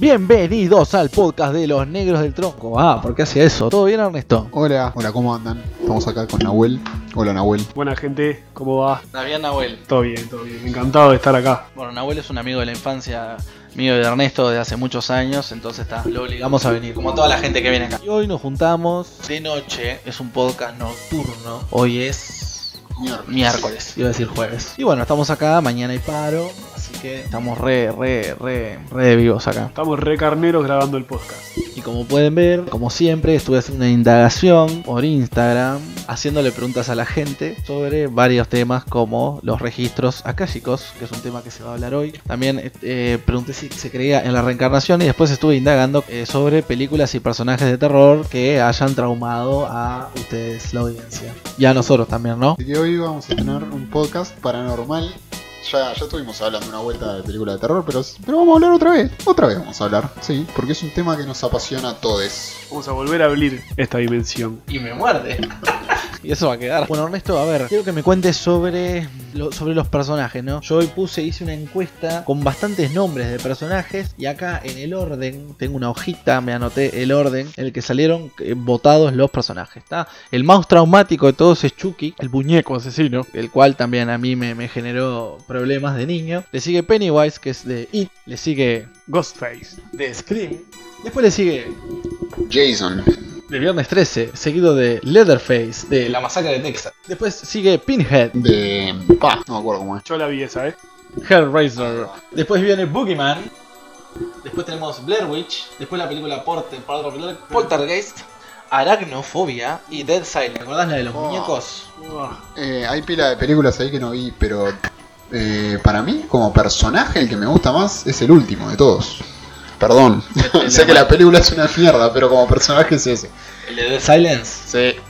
Bienvenidos al podcast de los negros del tronco. Ah, ¿por qué hacía eso? ¿Todo bien, Ernesto? Hola, hola, ¿cómo andan? Estamos acá con Nahuel. Hola, Nahuel. Buena gente, ¿cómo va? ¿Está bien, Nahuel? Todo bien, todo bien. Encantado de estar acá. Bueno, Nahuel es un amigo de la infancia mío de Ernesto de hace muchos años, entonces está, lo obligamos a venir, como toda la gente que viene acá. Y hoy nos juntamos de noche, es un podcast nocturno. Hoy es miércoles, iba a decir jueves. Y bueno, estamos acá, mañana hay paro, así que estamos re, re, re, re vivos acá. Estamos re carneros grabando el podcast. Y como pueden ver, como siempre, estuve haciendo una indagación por Instagram, haciéndole preguntas a la gente sobre varios temas como los registros akáshicos, que es un tema que se va a hablar hoy. También eh, pregunté si se creía en la reencarnación y después estuve indagando eh, sobre películas y personajes de terror que hayan traumado a ustedes, la audiencia. Y a nosotros también, ¿no? Así que hoy vamos a tener un podcast paranormal. Ya, ya estuvimos hablando una vuelta de película de terror, pero, pero vamos a hablar otra vez. Otra vez vamos a hablar, sí, porque es un tema que nos apasiona a todos. Vamos a volver a abrir esta dimensión. Y me muerde. y eso va a quedar. Bueno, Ernesto, a ver, quiero que me cuentes sobre, lo- sobre los personajes, ¿no? Yo hoy puse, hice una encuesta con bastantes nombres de personajes y acá en el orden, tengo una hojita, me anoté el orden en el que salieron eh, votados los personajes, ¿está? El más traumático de todos es Chucky, el muñeco asesino, el cual también a mí me, me generó problemas de niño. Le sigue Pennywise, que es de It. Le sigue Ghostface. de Scream. Después le sigue Jason. de Viernes 13, seguido de Leatherface, de La Masacre de Texas. Después sigue Pinhead, De. Pa, no me acuerdo cómo es. Yo la vi esa, ¿eh? Hellraiser. Después viene Boogeyman. Después tenemos Blair Witch. Después la película Porte, Pol- Poltergeist. Aracnofobia y Dead Silent. ¿Te acordás la de los Oh. muñecos? Eh, hay pila de películas ahí que no vi, pero. Eh, para mí, como personaje, el que me gusta más es el último de todos. Perdón. Sé que la película es una mierda, pero como personaje es ese. ¿El de Dead Silence? Sí.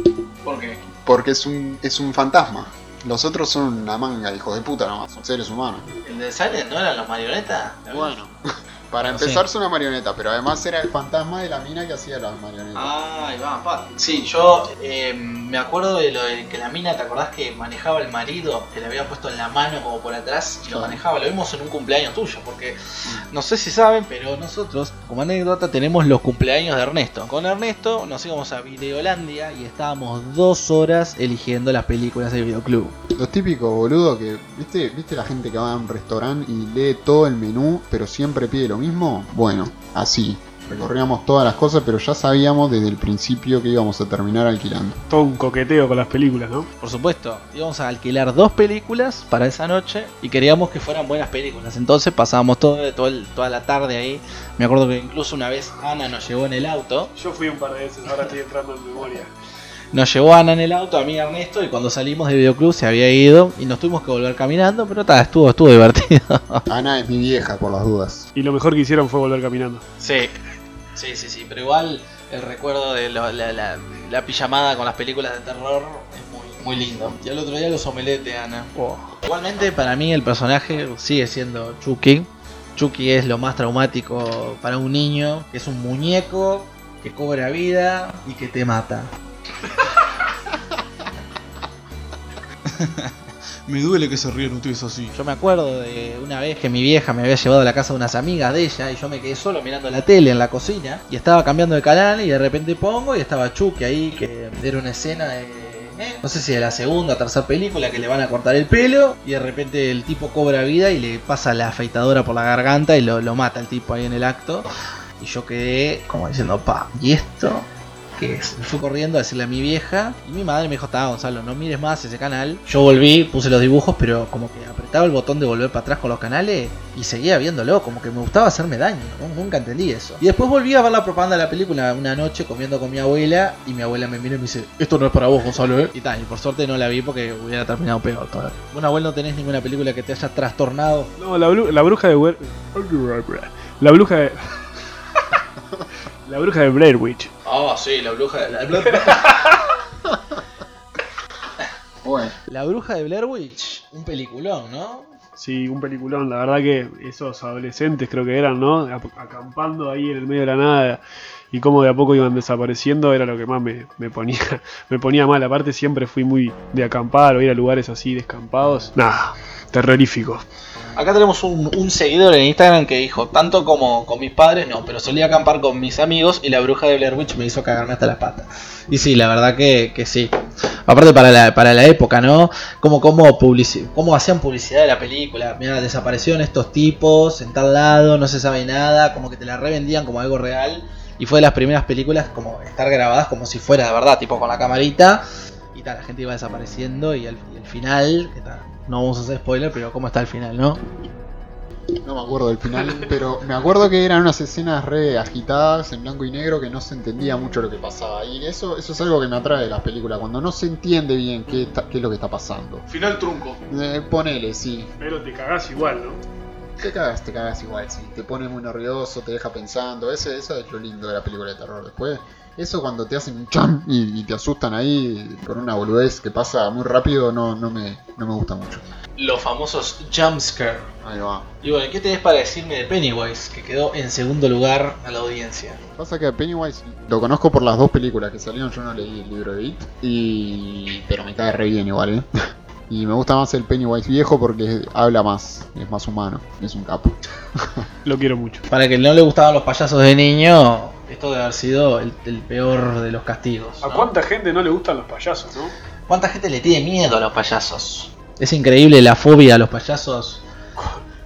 ¿Por qué? Porque es un, es un fantasma. Los otros son una manga, hijos de puta nomás, son seres humanos. ¿El de Dead Silent no eran los marionetas? Bueno, para empezar es una marioneta, pero además era el fantasma de la mina que hacía las marionetas. Ah, ahí va, pa. Sí, yo eh, me acuerdo de lo de que la mina, ¿te acordás que manejaba el marido? Que le había puesto en la mano como por atrás y lo Sí. manejaba. Lo vimos en un cumpleaños tuyo, porque no sé si saben, pero nosotros, como anécdota, tenemos los cumpleaños de Ernesto. Con Ernesto nos íbamos a Videolandia y estábamos dos horas eligiendo las películas de videoclub. Los típicos boludo que, ¿viste, ¿viste la gente que va a un restaurante y lee todo el menú, pero siempre pide lo mismo? Bueno, así. Recorríamos todas las cosas, pero ya sabíamos desde el principio que íbamos a terminar alquilando. Todo un coqueteo con las películas, ¿no? Por supuesto, íbamos a alquilar dos películas para esa noche y queríamos que fueran buenas películas. Entonces pasábamos todo, todo el- toda la tarde ahí. Me acuerdo que incluso una vez Ana nos llevó en el auto. Yo fui un par de veces, ahora estoy entrando en memoria. Nos llevó Ana en el auto, a mí y a Ernesto, y cuando salimos de videoclub se había ido y nos tuvimos que volver caminando, pero ta, estuvo, estuvo divertido. Ana es mi vieja, por las dudas. Y lo mejor que hicieron fue volver caminando. Sí, sí, sí, sí, pero igual el recuerdo de lo- la, la- la pijamada con las películas de terror es muy, muy lindo. Y al otro día los omeletes, Ana. Oh. Igualmente para mí el personaje sigue siendo Chucky. Chucky es lo más traumático para un niño, que es un muñeco que cobra vida y que te mata. Me duele que se ríen ustedes así. Yo me acuerdo de una vez que mi vieja me había llevado a la casa de unas amigas de ella y yo me quedé solo mirando la tele en la cocina y estaba cambiando de canal y de repente pongo y estaba Chucky ahí que era una escena de eh, no sé si de la segunda o tercera película que le van a cortar el pelo y de repente el tipo cobra vida y le pasa la afeitadora por la garganta y lo, lo mata el tipo ahí en el acto. Y yo quedé como diciendo pa y esto que? Me fui corriendo a decirle a mi vieja y mi madre me dijo, está Gonzalo, no mires más ese canal. Yo volví, puse los dibujos, pero como que apretaba el botón de volver para atrás con los canales y seguía viéndolo, como que me gustaba hacerme daño, nunca entendí eso. Y después volví a ver la propaganda de la película una noche comiendo con mi abuela y mi abuela me mira y me dice, esto no es para vos Gonzalo, ¿eh? Y tal, y por suerte no la vi porque hubiera terminado peor todavía. Bueno, abuelo, no tenés ninguna película que te haya trastornado. No, la, bru- la bruja de... La bruja de... la bruja de Blair Witch. Oh, sí, la bruja de... La, Bueno, la bruja de Blair Witch, un peliculón, ¿no? Sí, un peliculón. La verdad que esos adolescentes creo que eran, ¿no? Acampando ahí en el medio de la nada y cómo de a poco iban desapareciendo era lo que más me, me ponía me ponía mal. Aparte siempre fui muy de acampar o ir a lugares así descampados. Nada, terrorífico. Acá tenemos un, seguidor en Instagram que dijo, tanto como con mis padres, no, pero solía acampar con mis amigos y la bruja de Blair Witch me hizo cagarme hasta las patas. Y sí, la verdad que, sí. Aparte para la, para la época, ¿no? Como, como, como hacían publicidad de la película. Mira, desaparecieron estos tipos en tal lado, no se sabe nada, como que te la revendían como algo real. Y fue de las primeras películas como estar grabadas como si fuera de verdad, tipo con la camarita. Y tal, la gente iba desapareciendo y el, final, que tal, no vamos a hacer spoiler, pero cómo está el final, ¿no? No me acuerdo del final, pero me acuerdo que eran unas escenas re agitadas en blanco y negro que no se entendía mucho lo que pasaba. Y eso, eso es algo que me atrae de las películas, cuando no se entiende bien qué, qué es lo que está pasando. Final trunco. Eh, ponele, sí. Pero te cagás igual, ¿no? Te cagas, te cagas igual, sí. Te pone muy nervioso, te deja pensando. Ese, eso es lo lindo de la película de terror. Después, eso cuando te hacen un cham y, te asustan ahí con una boludez que pasa muy rápido, no, no, me, no me gusta mucho los famosos jumpscare. Ahí va. Y bueno, ¿qué tenés para decirme de Pennywise, que quedó en segundo lugar a la audiencia? Pasa que a Pennywise lo conozco por las dos películas que salieron, yo no leí el libro de It, y... pero me cae re bien igual, ¿eh? Y me gusta más el Pennywise viejo porque habla más, es más humano, es un capo. Lo quiero mucho. Para que no le gustaban los payasos de niño, esto debe haber sido el, peor de los castigos. ¿A cuánta gente no le gustan los payasos, no? ¿Cuánta gente le tiene miedo a los payasos? Es increíble la fobia a los payasos.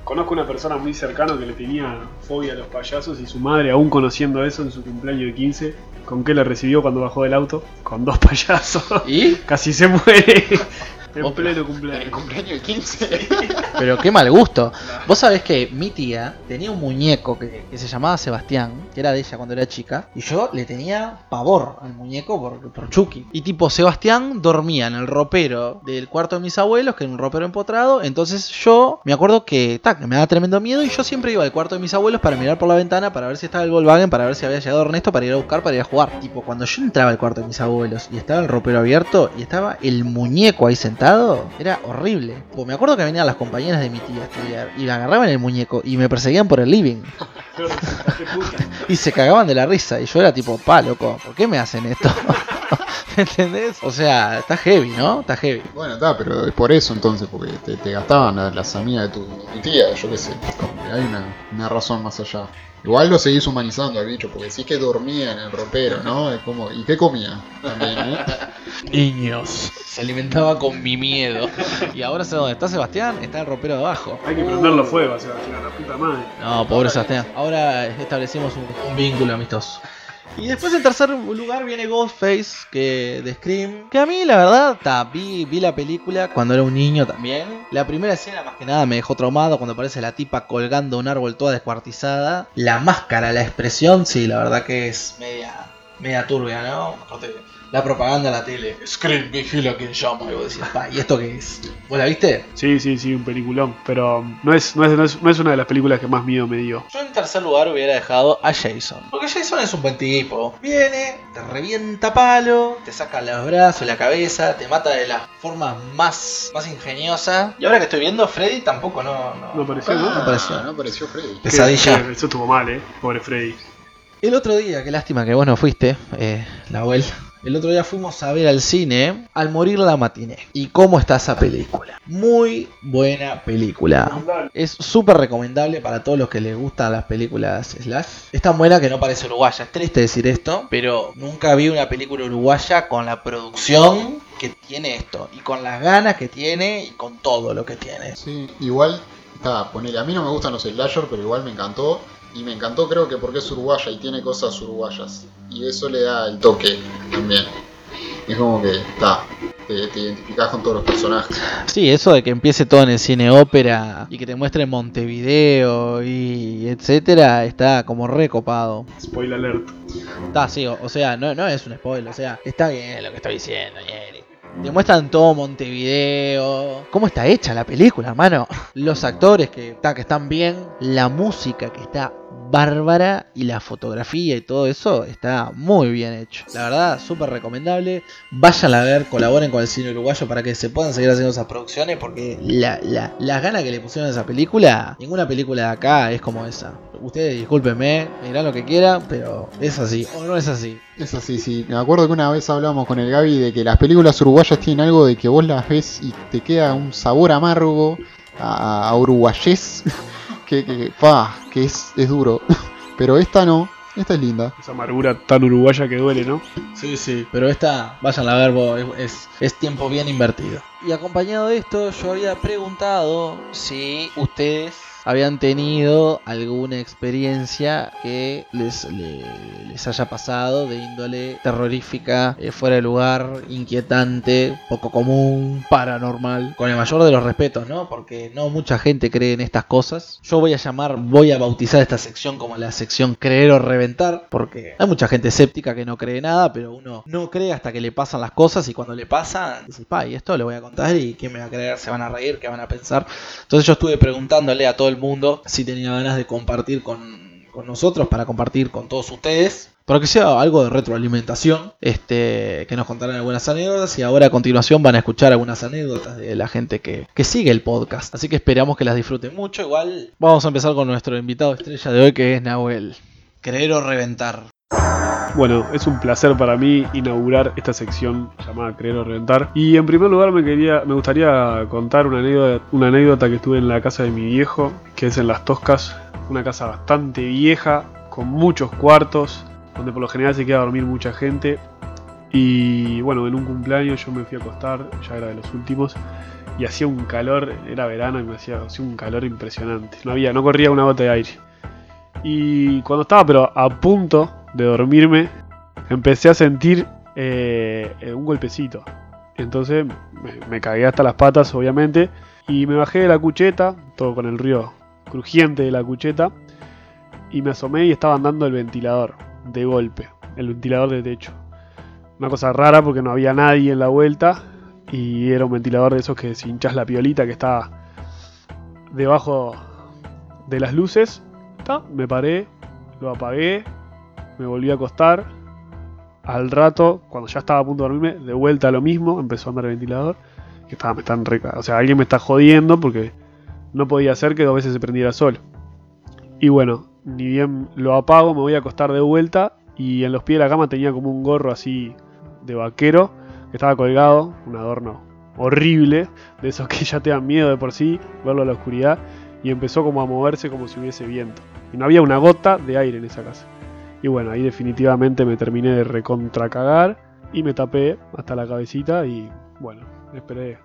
Conozco una persona muy cercana que le tenía fobia a los payasos y su madre, aún conociendo eso en su cumpleaños de 15, ¿con qué le recibió cuando bajó del auto? Con dos payasos. ¿Y? Casi se muere. En pleno cumpleaños. En cumpleaños de 15. Pero qué mal gusto. Vos sabés que mi tía tenía un muñeco que, se llamaba Sebastián, que era de ella cuando era chica, y yo le tenía pavor al muñeco por, por Chucky. Y tipo, Sebastián dormía en el ropero del cuarto de mis abuelos, que era un ropero empotrado. Entonces yo me acuerdo que, me daba tremendo miedo y yo siempre iba al cuarto de mis abuelos para mirar por la ventana para ver si estaba el Volkswagen, para ver si había llegado Ernesto, para ir a buscar, para ir a jugar. Tipo, cuando yo entraba al cuarto de mis abuelos y estaba el ropero abierto y estaba el muñeco ahí sentado era horrible. Pues me acuerdo que venían las compañeras de mi tía a estudiar y me agarraban el muñeco y me perseguían por el living. y se cagaban de la risa y yo era tipo, pa, loco, ¿por qué me hacen esto? ¿Entendés? O sea, está heavy, ¿no? Está heavy. Bueno, está, pero es por eso entonces, porque te, gastaban las, amigas de tu, tía, yo qué sé. Hay una, una razón más allá. Igual lo seguís humanizando al bicho, porque sí que dormía en el ropero, ¿no? Es como, ¿Y qué comía? También, ¿eh? Niños. Se alimentaba con mi miedo. Y ahora sé dónde está Sebastián, está el ropero de abajo. Hay que prenderlo fuego, Sebastián, la puta madre. No, pobre Sebastián. Ahora establecimos un vínculo amistoso. Y después en tercer lugar viene Ghostface, que de Scream. Que a mí la verdad, vi, vi la película cuando era un niño también. La primera escena más que nada me dejó traumado cuando aparece la tipa colgando un árbol toda descuartizada. La máscara, la expresión, sí, la verdad que es media, media turbia, ¿no? La propaganda en la tele. Scream, vigila quien llama. Y vos decís, pa, ¿y esto qué es? ¿Vos la viste? Sí, sí, sí, un peliculón. Pero no es, no es, no es, una de las películas que más miedo me dio. Yo en tercer lugar hubiera dejado a Jason. Porque Jason es un buen tipo. Viene, te revienta palo, te saca los brazos, la cabeza, te mata de la forma más, más ingeniosa. Y ahora que estoy viendo, Freddy tampoco no. No, no apareció, ¿no? No apareció, no apareció Freddy. Pesadilla. Eso estuvo mal, eh. Pobre Freddy. El otro día, qué lástima que vos no fuiste, eh, la abuela. El otro día fuimos a ver al cine Al morir la matiné. ¿Y cómo está esa película? Muy buena película. Es súper recomendable para todos los que les gustan las películas slash. Es tan buena que no parece uruguaya. Es triste decir esto, pero nunca vi una película uruguaya con la producción que tiene esto. Y con las ganas que tiene y con todo lo que tiene. Sí, igual, está, ponele. A mí no me gustan los slasher, pero igual me encantó. Y me encantó creo que porque es uruguaya y tiene cosas uruguayas. Y eso le da el toque también. Es como que está, te, te, identificás con todos los personajes. Sí, eso de que empiece todo en el cine ópera y que te muestre Montevideo y etcétera, está como recopado. Spoiler alert. Está, sí, o, sea, no, no es un spoiler, o sea, está bien lo que estoy diciendo, te muestran todo Montevideo. ¿Cómo está hecha la película, hermano? Los actores que, que están bien. La música que está bárbara y la fotografía y todo eso está muy bien hecho. La verdad, súper recomendable. Vayan a ver, colaboren con el cine uruguayo para que se puedan seguir haciendo esas producciones porque la, la, las ganas que le pusieron a esa película, ninguna película de acá es como esa. Ustedes discúlpenme, dirán lo que quieran, pero es así o no es así. Es así, sí. Me acuerdo que una vez hablamos con el Gaby de que las películas uruguayas tienen algo de que vos las ves y te queda un sabor amargo a, a uruguayés, que, que, que es, es duro. Pero esta no, esta es linda. Esa amargura tan uruguaya que duele, ¿no? Sí, sí. Pero esta, vayan a verbo, es, es tiempo bien invertido. Y acompañado de esto, yo había preguntado si ustedes habían tenido alguna experiencia que les, les haya pasado de índole terrorífica, eh, fuera de lugar, inquietante, poco común, paranormal, con el mayor de los respetos, ¿no? Porque no mucha gente cree en estas cosas. Yo voy a llamar, voy a bautizar esta sección como la sección creer o reventar, porque hay mucha gente escéptica que no cree nada, pero uno no cree hasta que le pasan las cosas y cuando le pasan, dice, pa, y esto le voy a contar y quién me va a creer, se van a reír, qué van a pensar. Entonces yo estuve preguntándole a todo el mundo si tenía ganas de compartir con, nosotros, para compartir con todos ustedes. Para que sea algo de retroalimentación, este, que nos contaran algunas anécdotas y ahora a continuación van a escuchar algunas anécdotas de la gente que, que sigue el podcast. Así que esperamos que las disfruten mucho. Igual vamos a empezar con nuestro invitado estrella de hoy que es Nahuel. Creer o reventar. Bueno, es un placer para mí inaugurar esta sección llamada Creer o Reventar. Y en primer lugar me quería, me gustaría contar una anécdota, que estuve en la casa de mi viejo, que es en Las Toscas, una casa bastante vieja, con muchos cuartos, donde por lo general se queda a dormir mucha gente. Y bueno, en un cumpleaños yo me fui a acostar, ya era de los últimos, y hacía un calor, era verano y me hacía, hacía un calor impresionante. No había, no corría una gota de aire. Y cuando estaba pero a punto de dormirme, empecé a sentir eh, un golpecito. Entonces me, cagué hasta las patas, obviamente, y me bajé de la cucheta, todo con el río crujiente de la cucheta, y me asomé y estaba andando el ventilador, de golpe, el ventilador de techo. Una cosa rara porque no había nadie en la vuelta, y era un ventilador de esos que si la piolita que estaba debajo de las luces, me paré, lo apagué, me volví a acostar. Al rato, cuando ya estaba a punto de dormirme, de vuelta a lo mismo, empezó a andar el ventilador. Que estaba, me están O sea, alguien me está jodiendo porque no podía hacer que dos veces se prendiera sol. Y bueno, ni bien lo apago, me voy a acostar de vuelta. Y en los pies de la cama tenía como un gorro así de vaquero que estaba colgado, un adorno horrible, de esos que ya te dan miedo de por sí, verlo a la oscuridad. Y empezó como a moverse como si hubiese viento. Y no había una gota de aire en esa casa. Y bueno, ahí definitivamente me terminé de recontracagar y me tapé hasta la cabecita y bueno, esperé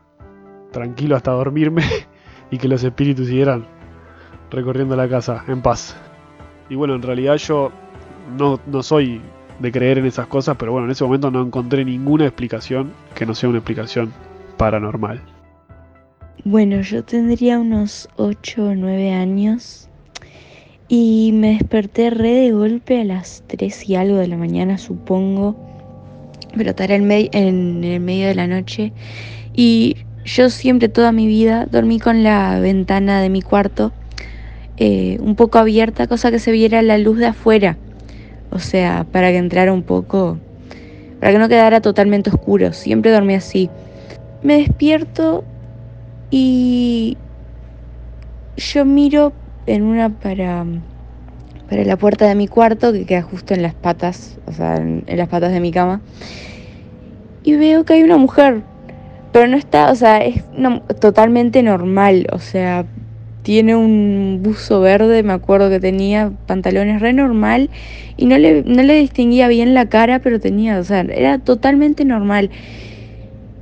tranquilo hasta dormirme y que los espíritus siguieran recorriendo la casa en paz. Y bueno, en realidad yo no, no soy de creer en esas cosas, pero bueno, en ese momento no encontré ninguna explicación que no sea una explicación paranormal. Bueno, yo tendría unos 8 o 9 años y me desperté re de golpe a las 3 y algo de la mañana, supongo. Pero estará en, en el medio de la noche. Y yo siempre, toda mi vida, dormí con la ventana de mi cuarto eh, un poco abierta, cosa que se viera la luz de afuera. O sea, para que entrara un poco, para que no quedara totalmente oscuro. Siempre dormí así. Me despierto y yo miro en una para, para la puerta de mi cuarto, que queda justo en las patas, o sea, en, las patas de mi cama. Y veo que hay una mujer, pero no está, o sea, es totalmente normal, o sea, tiene un buzo verde, me acuerdo que tenía pantalones re normal y no le, no le distinguía bien la cara, pero tenía, o sea, era totalmente normal.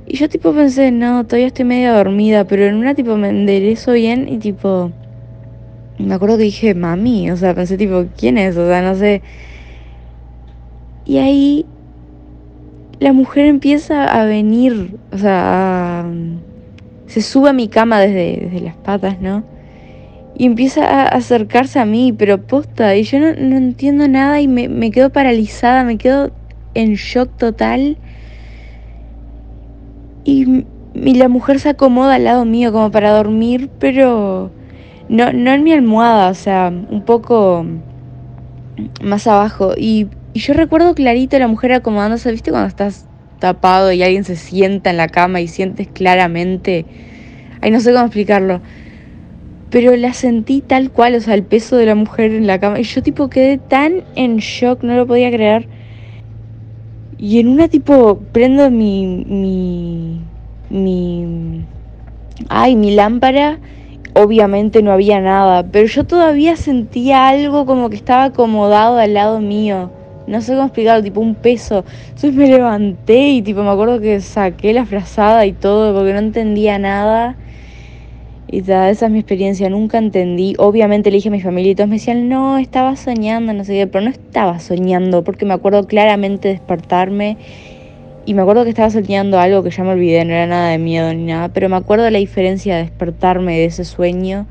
Y yo tipo pensé, no, todavía estoy medio dormida, pero en una tipo me enderezo bien y tipo me acuerdo que dije, mami, o sea, pensé tipo, ¿quién es? O sea, no sé. Y ahí la mujer empieza a venir, o sea, se sube a mi cama desde, las patas, ¿no? Y empieza a acercarse a mí, pero posta, y yo no, entiendo nada y me, me quedo paralizada, me quedo en shock total. Y, y la mujer se acomoda al lado mío como para dormir, pero no, no en mi almohada, o sea, un poco más abajo. Y, yo recuerdo clarito a la mujer acomodándose, ¿viste? Cuando estás tapado y alguien se sienta en la cama y sientes claramente. Ay, no sé cómo explicarlo. Pero la sentí tal cual, o sea, el peso de la mujer en la cama. Y yo tipo quedé tan en shock, no lo podía creer. Y en una tipo prendo mi. mi. mi. ay, mi lámpara obviamente no había nada, pero yo todavía sentía algo como que estaba acomodado al lado mío. No sé cómo explicarlo, tipo un peso. Entonces me levanté y tipo me acuerdo que saqué la frazada y todo porque no entendía nada. Y esa es mi experiencia, nunca entendí. Obviamente le dije a mi familia y todos me decían, no, estaba soñando, no sé qué, pero no estaba soñando porque me acuerdo claramente despertarme y me acuerdo que estaba soñando algo que ya me olvidé, no era nada de miedo ni nada, pero me acuerdo la diferencia de despertarme de ese sueño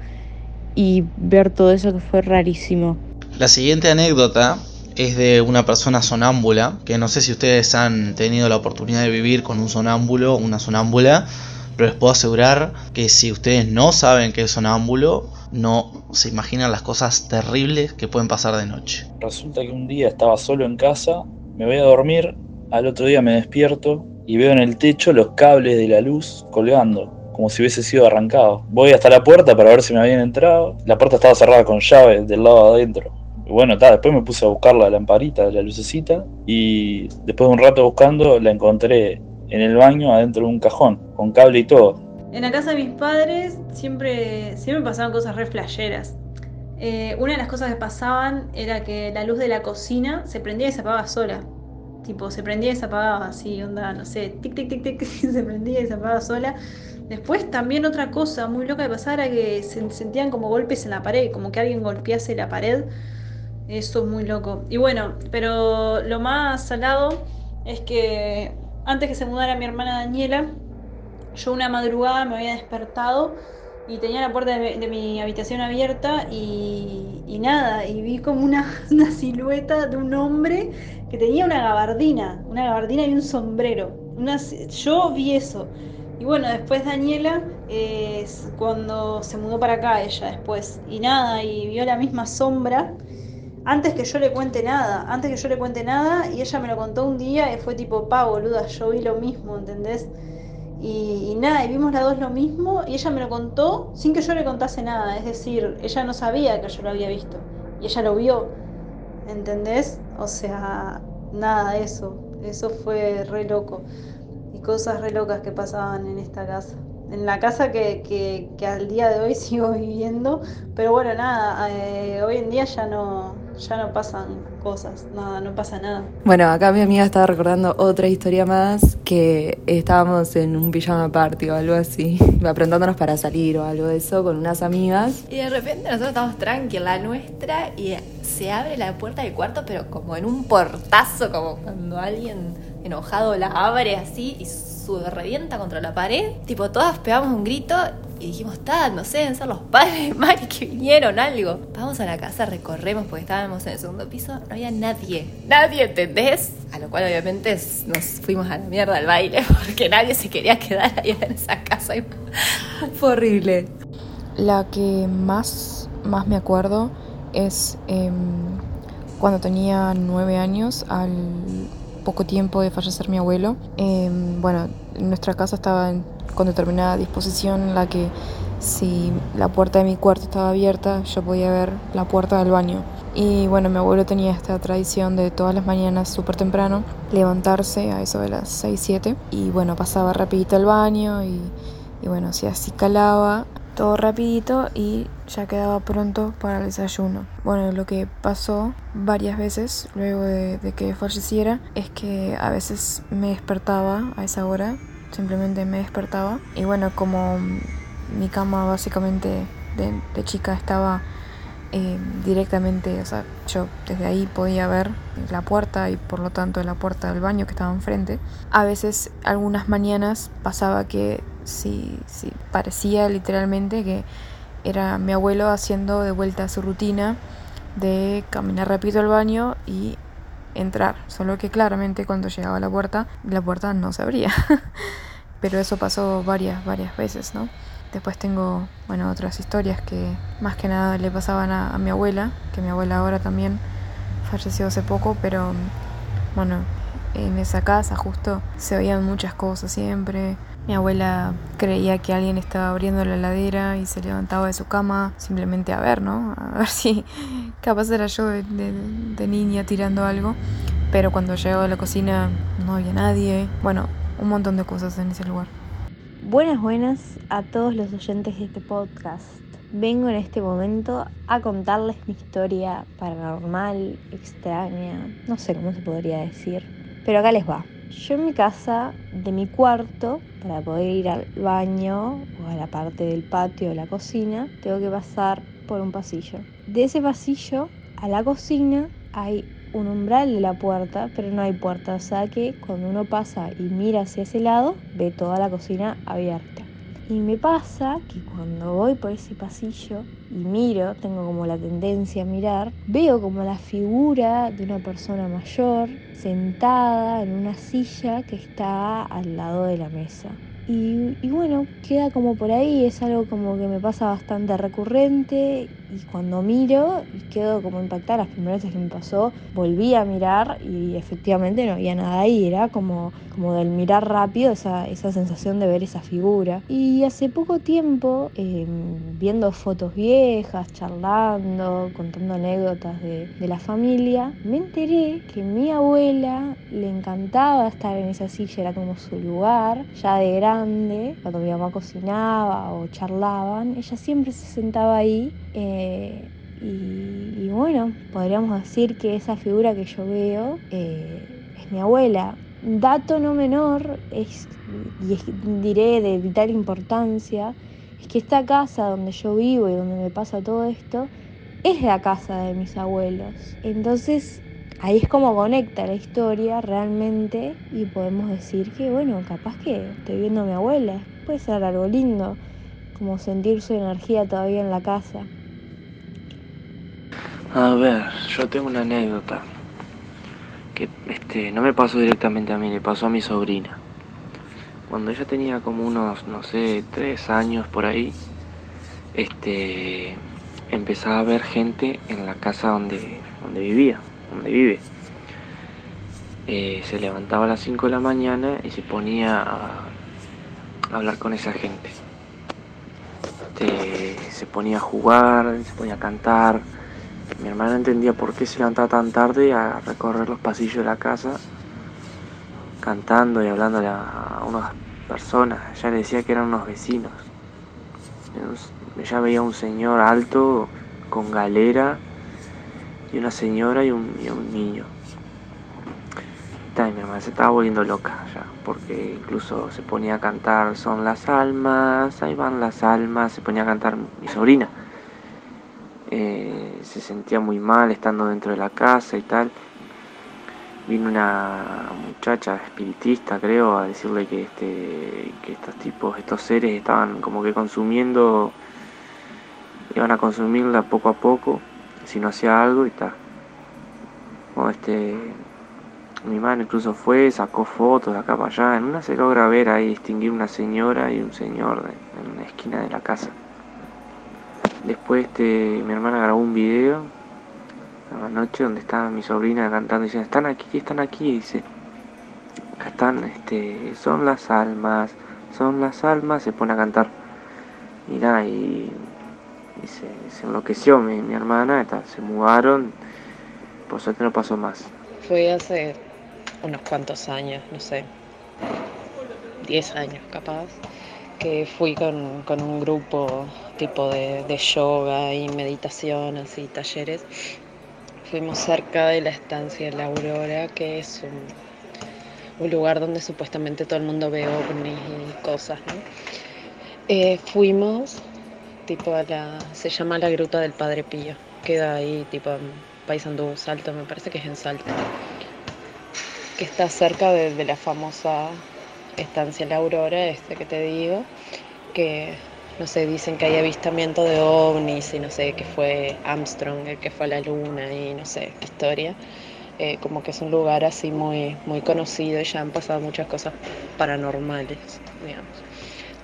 y ver todo eso que fue rarísimo. La siguiente anécdota es de una persona sonámbula, que no sé si ustedes han tenido la oportunidad de vivir con un sonámbulo, una sonámbula, pero les puedo asegurar que si ustedes no saben qué es sonámbulo, no se imaginan las cosas terribles que pueden pasar de noche. Resulta que un día estaba solo en casa, me voy a dormir, al otro día me despierto y veo en el techo los cables de la luz colgando, como si hubiese sido arrancado. Voy hasta la puerta para ver si me habían entrado. La puerta estaba cerrada con llave del lado adentro. Y bueno, después me puse a buscar la lamparita, la lucecita, y después de un rato buscando la encontré en el baño adentro de un cajón, con cable y todo. En la casa de mis padres siempre, siempre pasaban cosas re flasheras. Eh, una de las cosas que pasaban era que la luz de la cocina se prendía y se apagaba sola. Tipo, se prendía y se apagaba así, onda, no sé, tic, tic, tic, tic, se prendía y se apagaba sola. Después también otra cosa muy loca de pasar era que se sentían como golpes en la pared, como que alguien golpease la pared. Eso es muy loco. Y bueno, pero lo más salado es que antes que se mudara mi hermana Daniela, yo una madrugada me había despertado y tenía la puerta de, mi habitación abierta y, nada, y vi como una, silueta de un hombre que tenía una gabardina, una gabardina y un sombrero. Yo vi eso. Y bueno, después Daniela, cuando se mudó para acá ella después, y nada, y vio la misma sombra antes que yo le cuente nada, antes que yo le cuente nada, y ella me lo contó un día y fue tipo, pa, boluda, yo vi lo mismo, ¿entendés? Y, nada, y vimos las dos lo mismo, y ella me lo contó sin que yo le contase nada, es decir, ella no sabía que yo lo había visto, y ella lo vio, ¿entendés? O sea, nada, eso, eso fue re loco, y cosas re locas que pasaban en esta casa en la casa que, que, que, al día de hoy sigo viviendo. Pero bueno, nada, eh, hoy en día ya no, ya no pasan cosas, nada, no pasa nada. Bueno, acá mi amiga estaba recordando otra historia más, que estábamos en un pijama party o algo así, aprontándonos para salir o algo de eso con unas amigas. Y de repente nosotros estamos tranquilos, la nuestra, y se abre la puerta del cuarto, pero como en un portazo, como cuando alguien enojado la abre así y revienta contra la pared. Tipo, todas pegamos un grito y dijimos, está, no sé, deben ser los padres de Mari que vinieron, algo. Vamos a la casa, recorremos porque estábamos en el segundo piso, no había nadie. Nadie, ¿entendés? A lo cual obviamente nos fuimos a la mierda al baile porque nadie se quería quedar ahí en esa casa. Fue horrible. La que más, más me acuerdo es em, cuando tenía nueve años al poco tiempo de fallecer mi abuelo. Em, bueno, nuestra casa estaba con determinada disposición en la que si la puerta de mi cuarto estaba abierta, yo podía ver la puerta del baño. Y bueno, mi abuelo tenía esta tradición de todas las mañanas súper temprano levantarse a eso de las 6, 7 y bueno, pasaba rapidito al baño y, y bueno, si así calaba, todo rapidito y ya quedaba pronto para el desayuno. Bueno, lo que pasó varias veces luego de, que falleciera es que a veces me despertaba a esa hora, simplemente me despertaba y bueno, como mi cama básicamente de, chica estaba eh, directamente, o sea, yo desde ahí podía ver la puerta y por lo tanto la puerta del baño que estaba enfrente. A veces, algunas mañanas pasaba que sí, sí, parecía literalmente que era mi abuelo haciendo de vuelta su rutina de caminar rápido al baño y entrar. Solo que claramente cuando llegaba a la puerta, la puerta no se abría. Pero eso pasó varias, varias veces, ¿no? Después tengo, bueno, otras historias que más que nada le pasaban a, a mi abuela, que mi abuela ahora también falleció hace poco, pero bueno, en esa casa justo se oían muchas cosas siempre, mi abuela creía que alguien estaba abriendo la heladera y se levantaba de su cama simplemente a ver, ¿no? A ver si capaz era yo de, niña tirando algo. Pero cuando llegaba a la cocina no había nadie. Bueno, un montón de cosas en ese lugar. Buenas, buenas a todos los oyentes de este podcast. vengo en este momento a contarles mi historia paranormal, extraña, no sé cómo se podría decir, pero acá les va. Yo en mi casa, de mi cuarto, para poder ir al baño o a la parte del patio o la cocina, tengo que pasar por un pasillo. De ese pasillo a la cocina hay un umbral de la puerta, pero no hay puerta, o sea que cuando uno pasa y mira hacia ese lado, ve toda la cocina abierta. Y me pasa que cuando voy por ese pasillo y miro, tengo como la tendencia a mirar, veo como la figura de una persona mayor sentada en una silla que está al lado de la mesa. Y, y, bueno, queda como por ahí, es algo como que me pasa bastante recurrente y cuando miro y quedo como impactada, las primeras veces que me pasó, volví a mirar y efectivamente no había nada ahí, era como, como del mirar rápido esa, esa sensación de ver esa figura. Y hace poco tiempo, eh, viendo fotos viejas, charlando, contando anécdotas de, de la familia, me enteré que mi abuela le encantaba estar en esa silla, era como su lugar, ya de grande, cuando mi mamá cocinaba o charlaban, ella siempre se sentaba ahí. Eh, y, bueno, podríamos decir que esa figura que yo veo eh, es mi abuela. Dato no menor, es, y diré de vital importancia, es que esta casa donde yo vivo y donde me pasa todo esto es la casa de mis abuelos. Entonces ahí es como conecta la historia realmente y podemos decir que bueno, capaz que estoy viendo a mi abuela. Puede ser algo lindo, como sentir su energía todavía en la casa. A ver, yo tengo una anécdota que este, no me pasó directamente a mí, le pasó a mi sobrina. Cuando ella tenía como unos, no sé, tres años por ahí, este, empezaba a ver gente en la casa donde, donde vivía, donde vive. Eh, se levantaba a las 5 de la mañana y se ponía a, hablar con esa gente. Este, se ponía a jugar, se ponía a cantar mi hermana entendía por qué se levantaba tan tarde a recorrer los pasillos de la casa, cantando y hablándole a unas personas. Ella le decía que eran unos vecinos. Ella veía un señor alto con galera y una señora y un, y un niño. Y mi hermana se estaba volviendo loca ya, porque incluso se ponía a cantar Son las almas, ahí van las almas, se ponía a cantar mi sobrina. Eh, se sentía muy mal estando dentro de la casa y tal. Vino una muchacha espiritista, creo, a decirle que, este, que estos tipos, estos seres estaban como que consumiendo, iban a consumirla poco a poco, si no hacía algo y tal. Bueno, este, mi mano incluso fue, sacó fotos de acá para allá. En una se logra ver ahí distinguir una señora y un señor en una esquina de la casa. Después este, mi hermana grabó un video a la noche donde estaba mi sobrina cantando y dice, están aquí, están aquí, y dice, acá están, este, son las almas, son las almas, se pone a cantar. Y nada, y, y se, se, enloqueció mi, hermana, está, se mudaron, por suerte no pasó más. Fue hace unos cuantos años, no sé, 10 años capaz, que fui con un grupo tipo de, de, yoga y meditación, así, talleres. Fuimos cerca de la estancia la Aurora, que es un, un lugar donde supuestamente todo el mundo ve ovnis y cosas, ¿no? Eh, fuimos, tipo, a la, se llama la Gruta del Padre Pío, queda ahí, tipo, en Paysandú, Salto, me parece que es en Salto, que está cerca de, de la famosa estancia La Aurora, este que te digo, que no sé, dicen que hay avistamiento de ovnis y no sé, que fue Armstrong el que fue a la luna y no sé, qué historia. Eh, como que es un lugar así muy, muy conocido y ya han pasado muchas cosas paranormales, digamos.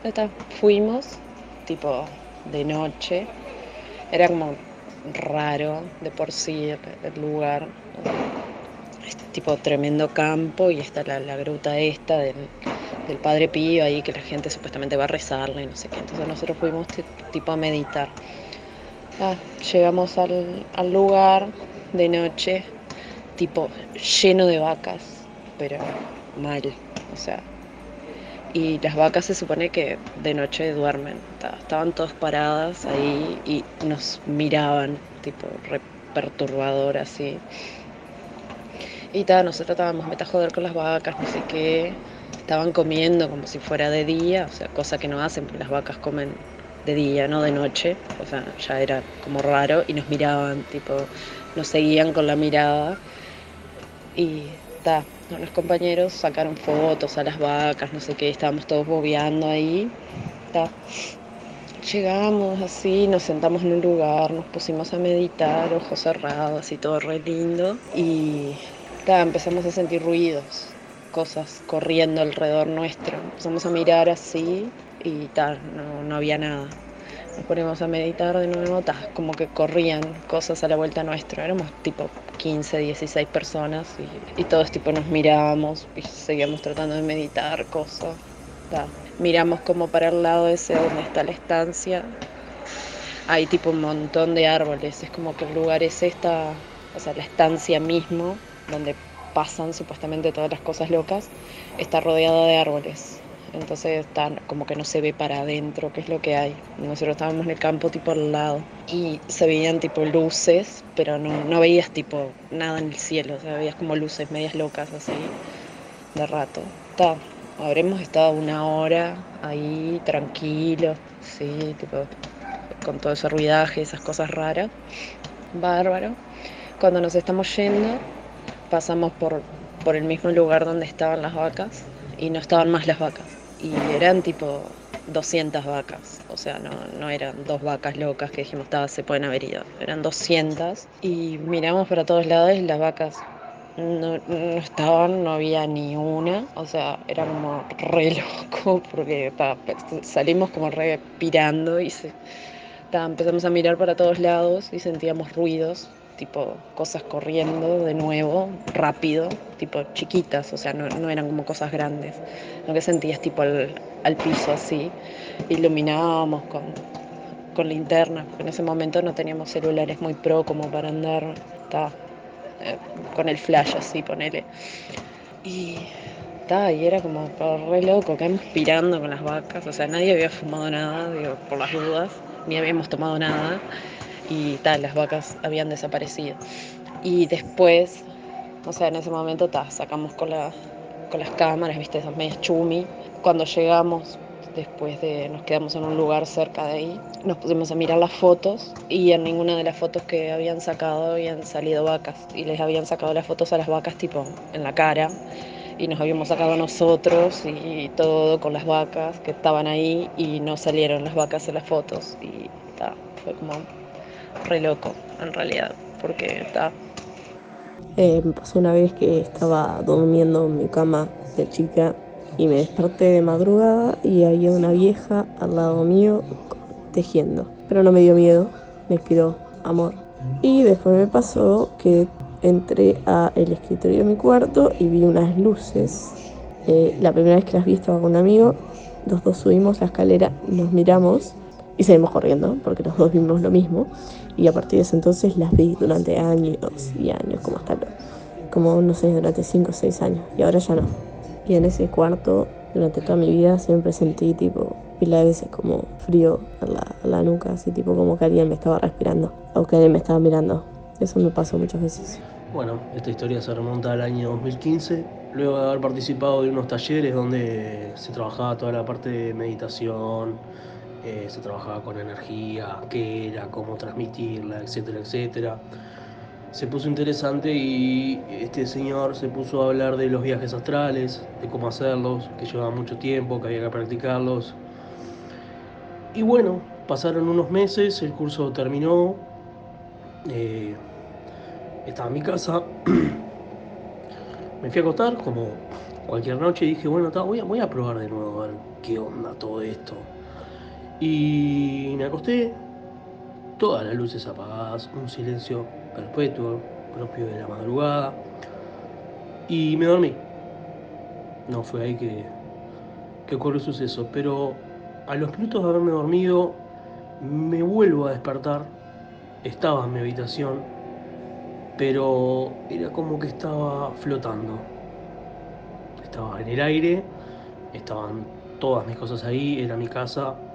Entonces, fuimos, tipo, de noche. Era como raro de por sí el, el lugar. Este tipo tremendo campo y está la, la gruta esta del, del Padre Pío ahí que la gente supuestamente va a rezarle y no sé qué. Entonces nosotros fuimos tipo a meditar. Ah, llegamos al, al, lugar de noche, tipo lleno de vacas, pero mal, o sea, y las vacas se supone que de noche duermen. Estaban todas paradas ahí y nos miraban, tipo re perturbador así. Y tal, nosotros estábamos meta joder con las vacas, no sé qué. Estaban comiendo como si fuera de día, o sea, cosa que no hacen, porque las vacas comen de día, no de noche. O sea, ya era como raro y nos miraban, tipo, nos seguían con la mirada. Y ta, los compañeros sacaron fotos a las vacas, no sé qué, estábamos todos bobeando ahí. Llegamos así, nos sentamos en un lugar, nos pusimos a meditar, ojos cerrados y todo re lindo. Y empezamos a sentir ruidos, cosas corriendo alrededor nuestro. Empezamos a mirar así y tal, no, no había nada nos ponemos a meditar de nuevo, como que corrían cosas a la vuelta nuestro. Éramos tipo 15, 16 personas y, todos tipo nos mirábamos y seguíamos tratando de meditar cosas. Miramos como para el lado ese donde está la estancia. Hay tipo un montón de árboles, es como que el lugar es esta, o sea, la estancia mismo, donde pasan supuestamente todas las cosas locas, está rodeada de árboles entonces está como que no se ve para adentro qué es lo que hay. Nosotros estábamos en el campo tipo al lado y se veían tipo luces, pero no, no veías tipo nada en el cielo, o sea, veías como luces medias locas así de rato. Está, habremos estado una hora ahí tranquilos, sí, tipo con todo ese ruidaje, esas cosas raras. Bárbaro. Cuando nos estamos yendo, pasamos por, por el mismo lugar donde estaban las vacas y no estaban más las vacas. Y eran tipo 200 vacas, o sea, no, no eran dos vacas locas que dijimos, se pueden haber ido, eran 200 y miramos para todos lados y las vacas no, estaban, no había ni una, o sea, era como re loco porque salimos como re pirando y empezamos a mirar para todos lados y sentíamos ruidos tipo cosas corriendo de nuevo, rápido, tipo chiquitas, o sea, no, eran como cosas grandes. Lo que sentías tipo al, piso así, iluminábamos con, con linternas, porque en ese momento no teníamos celulares muy pro como para andar eh, con el flash así, ponele. Y, y era como re loco, que pirando con las vacas, o sea, nadie había fumado nada, digo, por las dudas, ni habíamos tomado nada y tal, las vacas habían desaparecido. Y después, o sea, en ese momento ta, sacamos con, con las cámaras, viste, esas medias chumi. Cuando llegamos, después de, nos quedamos en un lugar cerca de ahí, nos pusimos a mirar las fotos y en ninguna de las fotos que habían sacado habían salido vacas y les habían sacado las fotos a las vacas tipo en la cara y nos habíamos sacado nosotros y todo con las vacas que estaban ahí y no salieron las vacas en las fotos y ta, fue como re loco, en realidad, porque está... Eh, me pasó una vez que estaba durmiendo en mi cama de chica y me desperté de madrugada y había una vieja al lado mío tejiendo. Pero no me dio miedo, me inspiró amor. Y después me pasó que entré a el escritorio de mi cuarto y vi unas luces. Eh, la primera vez que las vi estaba con un amigo, los dos subimos la escalera, nos miramos y seguimos corriendo porque los dos vimos lo mismo. Y a partir de ese entonces las vi durante años y años, como hasta, como no sé, durante 5 o 6 años. Y ahora ya no. Y en ese cuarto, durante toda mi vida, siempre sentí tipo pila de veces como frío en la, la nuca, así tipo como que alguien me estaba respirando o que alguien me estaba mirando. Eso me pasó muchas veces. Bueno, esta historia se remonta al año 2015, luego de haber participado de unos talleres donde se trabajaba toda la parte de meditación, eh, se trabajaba con energía, qué era, cómo transmitirla, etcétera, etcétera. Se puso interesante y este señor se puso a hablar de los viajes astrales, de cómo hacerlos, que llevaba mucho tiempo, que había que practicarlos. Y bueno, pasaron unos meses, el curso terminó, eh, estaba en mi casa, me fui a acostar como cualquier noche y dije, bueno, voy a, voy a probar de nuevo a ver qué onda todo esto. Y me acosté, todas las luces apagadas, un silencio perpetuo propio de la madrugada. Y me dormí. No fue ahí que, que ocurrió el suceso, pero a los minutos de haberme dormido, me vuelvo a despertar. Estaba en mi habitación, pero era como que estaba flotando. Estaba en el aire, estaban todas mis cosas ahí, era mi casa,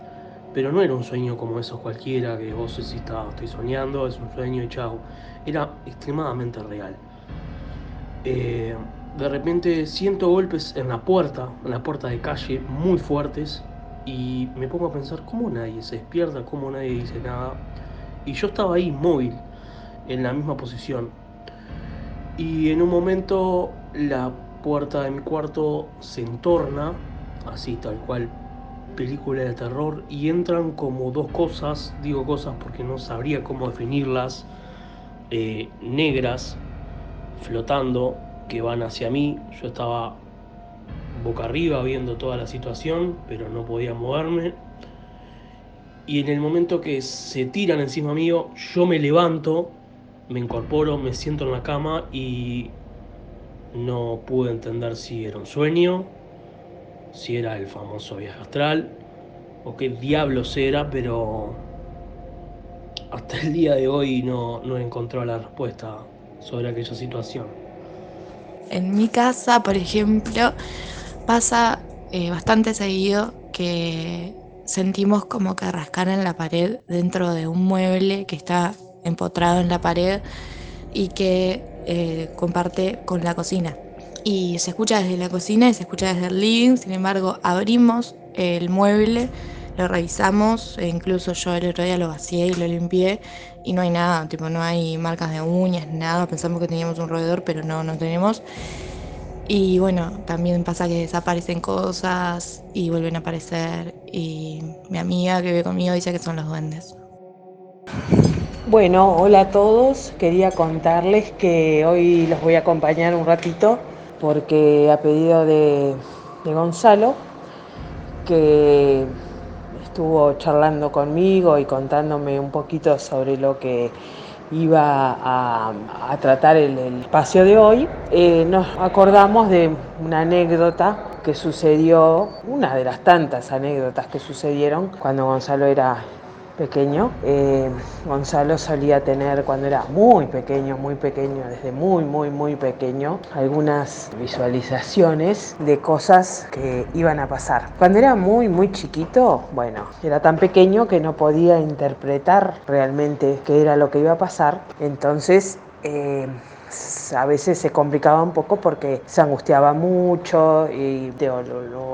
pero no era un sueño como esos cualquiera que vos decís, estoy soñando, es un sueño y chao. Era extremadamente real. Eh, de repente siento golpes en la puerta, en la puerta de calle, muy fuertes, y me pongo a pensar cómo nadie se despierta, cómo nadie dice nada. Y yo estaba ahí inmóvil, en la misma posición. Y en un momento la puerta de mi cuarto se entorna, así tal cual película de terror, y entran como dos cosas, digo cosas porque no sabría cómo definirlas, eh, negras, flotando, que van hacia mí. Yo estaba boca arriba viendo toda la situación, pero no podía moverme. Y en el momento que se tiran encima mío, yo me levanto, me incorporo, me siento en la cama y no pude entender si era un sueño, si era el famoso viaje astral o qué diablos era, pero hasta el día de hoy no, no he encontrado la respuesta sobre aquella situación. En mi casa, por ejemplo, pasa eh, bastante seguido que sentimos como que rascar en la pared dentro de un mueble que está empotrado en la pared y que eh, comparte con la cocina. Y se escucha desde la cocina y se escucha desde el living, sin embargo abrimos el mueble, lo revisamos, e incluso yo el otro día lo vacié y lo limpié y no hay nada, tipo no hay marcas de uñas, nada, pensamos que teníamos un roedor pero no, no tenemos. Y bueno, también pasa que desaparecen cosas y vuelven a aparecer y mi amiga que vive conmigo dice que son los duendes. Bueno, hola a todos. Quería contarles que hoy los voy a acompañar un ratito porque a pedido de, Gonzalo, que estuvo charlando conmigo y contándome un poquito sobre lo que iba a, tratar el, espacio de hoy, eh, nos acordamos de una anécdota que sucedió, una de las tantas anécdotas que sucedieron cuando Gonzalo era pequeño. Eh, Gonzalo solía tener cuando era muy pequeño, muy pequeño, desde muy, muy, muy pequeño, algunas visualizaciones de cosas que iban a pasar. Cuando era muy, muy chiquito, bueno, era tan pequeño que no podía interpretar realmente qué era lo que iba a pasar. Entonces, eh, a veces se complicaba un poco porque se angustiaba mucho y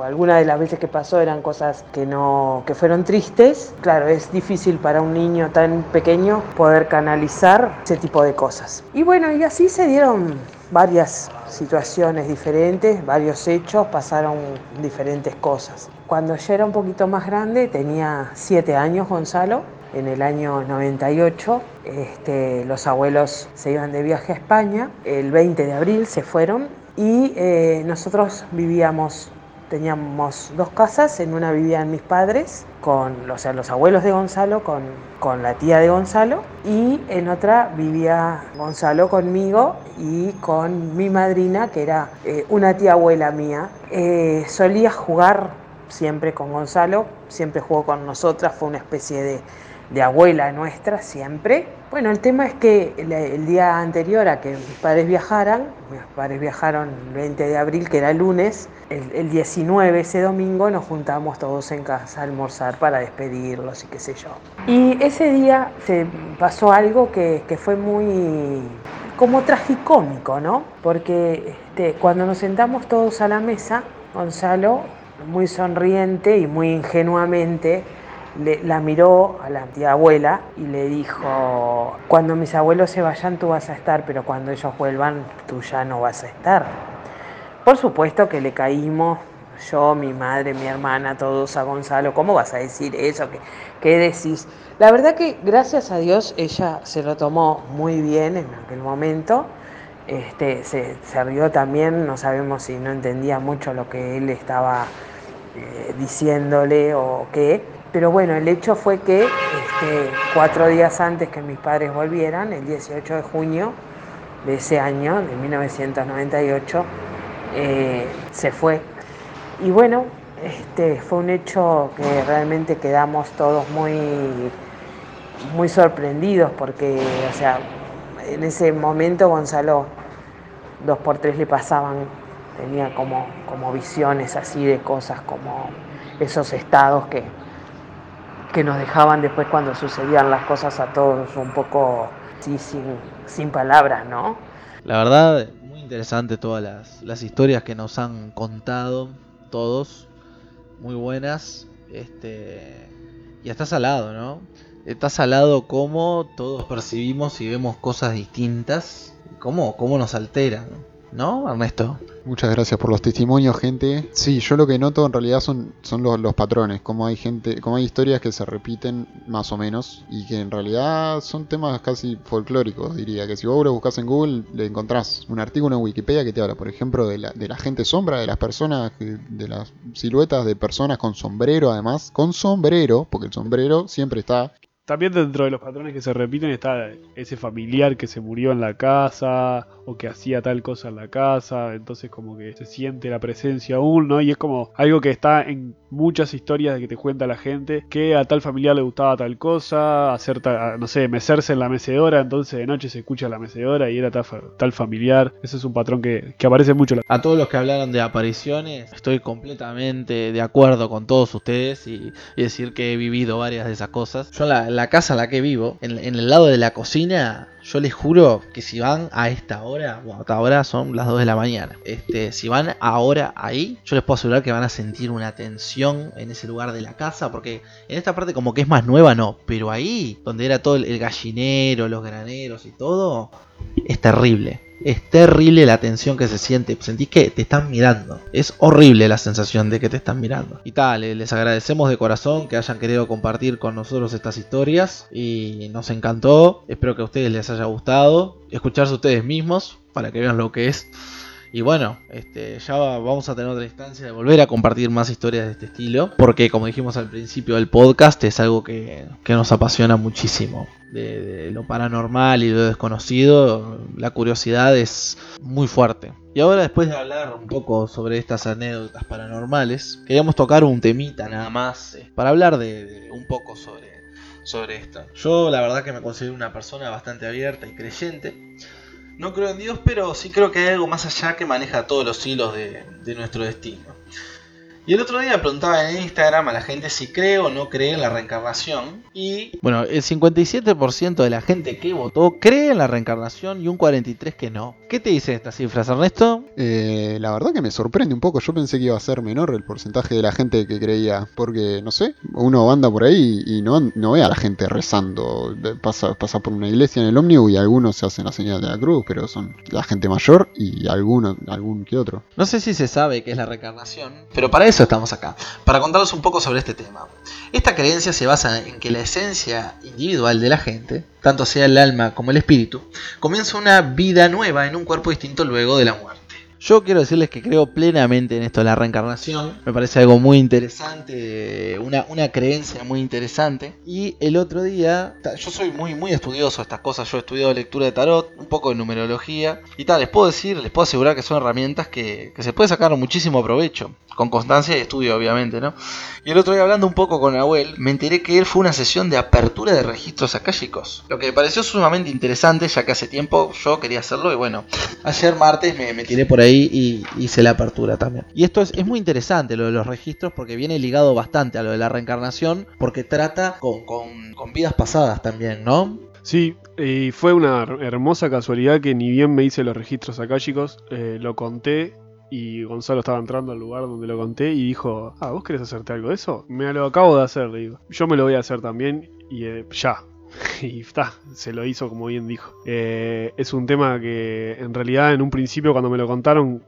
algunas de las veces que pasó eran cosas que no que fueron tristes. Claro, es difícil para un niño tan pequeño poder canalizar ese tipo de cosas. Y bueno, y así se dieron varias situaciones diferentes, varios hechos, pasaron diferentes cosas. Cuando yo era un poquito más grande, tenía siete años Gonzalo, en el año 98. Este, los abuelos se iban de viaje a España, el 20 de abril se fueron y eh, nosotros vivíamos, teníamos dos casas, en una vivían mis padres, con o sea, los abuelos de Gonzalo, con, con la tía de Gonzalo, y en otra vivía Gonzalo conmigo y con mi madrina, que era eh, una tía abuela mía. Eh, solía jugar siempre con Gonzalo, siempre jugó con nosotras, fue una especie de de abuela nuestra siempre. Bueno, el tema es que el, día anterior a que mis padres viajaran, mis padres viajaron el 20 de abril, que era lunes, el, 19, ese domingo, nos juntamos todos en casa a almorzar para despedirlos y qué sé yo. Y ese día se pasó algo que, fue muy como tragicómico, ¿no? Porque este, cuando nos sentamos todos a la mesa, Gonzalo, muy sonriente y muy ingenuamente, la miró a la tía abuela y le dijo, cuando mis abuelos se vayan tú vas a estar, pero cuando ellos vuelvan tú ya no vas a estar. Por supuesto que le caímos, yo, mi madre, mi hermana, todos a Gonzalo, ¿cómo vas a decir eso? ¿Qué, qué decís? La verdad que gracias a Dios ella se lo tomó muy bien en aquel momento. Este, se, se rió también, no sabemos si no entendía mucho lo que él estaba eh, diciéndole o qué, pero bueno, el hecho fue que este, cuatro días antes que mis padres volvieran, el 18 de junio de ese año, de 1998, eh, se fue. Y bueno, este, fue un hecho que realmente quedamos todos muy, muy sorprendidos porque, o sea, en ese momento Gonzalo dos por tres le pasaban, tenía como, como visiones así de cosas como esos estados que, que nos dejaban después cuando sucedían las cosas a todos un poco sí, sin, sin palabras, ¿no? La verdad, muy interesante todas las, las historias que nos han contado todos, muy buenas, este y está salado, ¿no? Está salado cómo todos percibimos y vemos cosas distintas, cómo, cómo nos alteran, ¿no, Ernesto? Muchas gracias por los testimonios, gente. Sí, yo lo que noto en realidad son, son los, patrones, como hay gente, como hay historias que se repiten más o menos y que en realidad son temas casi folclóricos, diría. Que si vos lo buscas en Google, le encontrás un artículo en Wikipedia que te habla, por ejemplo, de la, de la gente sombra, de las personas, de las siluetas de personas con sombrero, además, con sombrero, porque el sombrero siempre está también dentro de los patrones que se repiten está ese familiar que se murió en la casa o que hacía tal cosa en la casa, entonces como que se siente la presencia aún, ¿no? Y es como algo que está en muchas historias de que te cuenta la gente, que a tal familiar le gustaba tal cosa, hacer tal, no sé, mecerse en la mecedora, entonces de noche se escucha la mecedora y era tal, familiar, ese es un patrón que, aparece mucho. A todos los que hablaron de apariciones, estoy completamente de acuerdo con todos ustedes y, decir que he vivido varias de esas cosas. Yo la, la casa en la que vivo, en, el lado de la cocina, yo les juro que si van a esta hora, bueno, hasta ahora son las 2 de la mañana. Este, si van ahora ahí, yo les puedo asegurar que van a sentir una tensión en ese lugar de la casa, porque en esta parte como que es más nueva, no, pero ahí, donde era todo el gallinero, los graneros y todo, es terrible. Es terrible la tensión que se siente. Sentís que te están mirando. Es horrible la sensación de que te están mirando. Y tal, les agradecemos de corazón que hayan querido compartir con nosotros estas historias. Y nos encantó. Espero que a ustedes les haya gustado. Escucharse ustedes mismos para que vean lo que es. Y bueno, este, ya vamos a tener otra instancia de volver a compartir más historias de este estilo. Porque como dijimos al principio del podcast, es algo que, que nos apasiona muchísimo de, lo paranormal y lo desconocido, la curiosidad es muy fuerte. Y ahora después de hablar un poco sobre estas anécdotas paranormales, queríamos tocar un temita nada más eh, para hablar de, un poco sobre, sobre esto. Yo la verdad que me considero una persona bastante abierta y creyente. No creo en Dios, pero sí creo que hay algo más allá que maneja todos los hilos de, nuestro destino. Y el otro día preguntaba en Instagram a la gente si cree o no cree en la reencarnación. Y bueno, el 57% de la gente que votó cree en la reencarnación y un 43% que no. ¿Qué te dice estas cifras, Ernesto? Eh, la verdad que me sorprende un poco. Yo pensé que iba a ser menor el porcentaje de la gente que creía. Porque, no sé, uno anda por ahí y no, no ve a la gente rezando. Pasa, pasa por una iglesia en el ómnibus y algunos se hacen la señal de la cruz, pero son la gente mayor y alguno, algún que otro. No sé si se sabe qué es la reencarnación, pero para eso estamos acá, para contaros un poco sobre este tema. Esta creencia se basa en que la esencia individual de la gente, tanto sea el alma como el espíritu, comienza una vida nueva en un cuerpo distinto luego de la muerte. Yo quiero decirles que creo plenamente en esto de la reencarnación. Me parece algo muy interesante, una, una creencia muy interesante. Y el otro día, yo soy muy, muy estudioso de estas cosas. Yo he estudiado lectura de tarot, un poco de numerología. Y tal, les puedo decir, les puedo asegurar que son herramientas que, que se puede sacar muchísimo provecho con constancia y estudio obviamente, ¿no? Y el otro día hablando un poco con Abuel, me enteré que él fue una sesión de apertura de registros chicos lo que me pareció sumamente interesante ya que hace tiempo yo quería hacerlo y bueno, ayer martes me, tiré por ahí y hice la apertura también. Y esto es, es, muy interesante lo de los registros porque viene ligado bastante a lo de la reencarnación porque trata con, con, vidas pasadas también, ¿no? Sí, y fue una hermosa casualidad que ni bien me hice los registros acá, chicos, eh, lo conté y Gonzalo estaba entrando al lugar donde lo conté y dijo, ah, ¿vos querés hacerte algo de eso? Me lo acabo de hacer, le digo. Yo me lo voy a hacer también y eh, ya. y está, se lo hizo como bien dijo. Eh, es un tema que en realidad en un principio cuando me lo contaron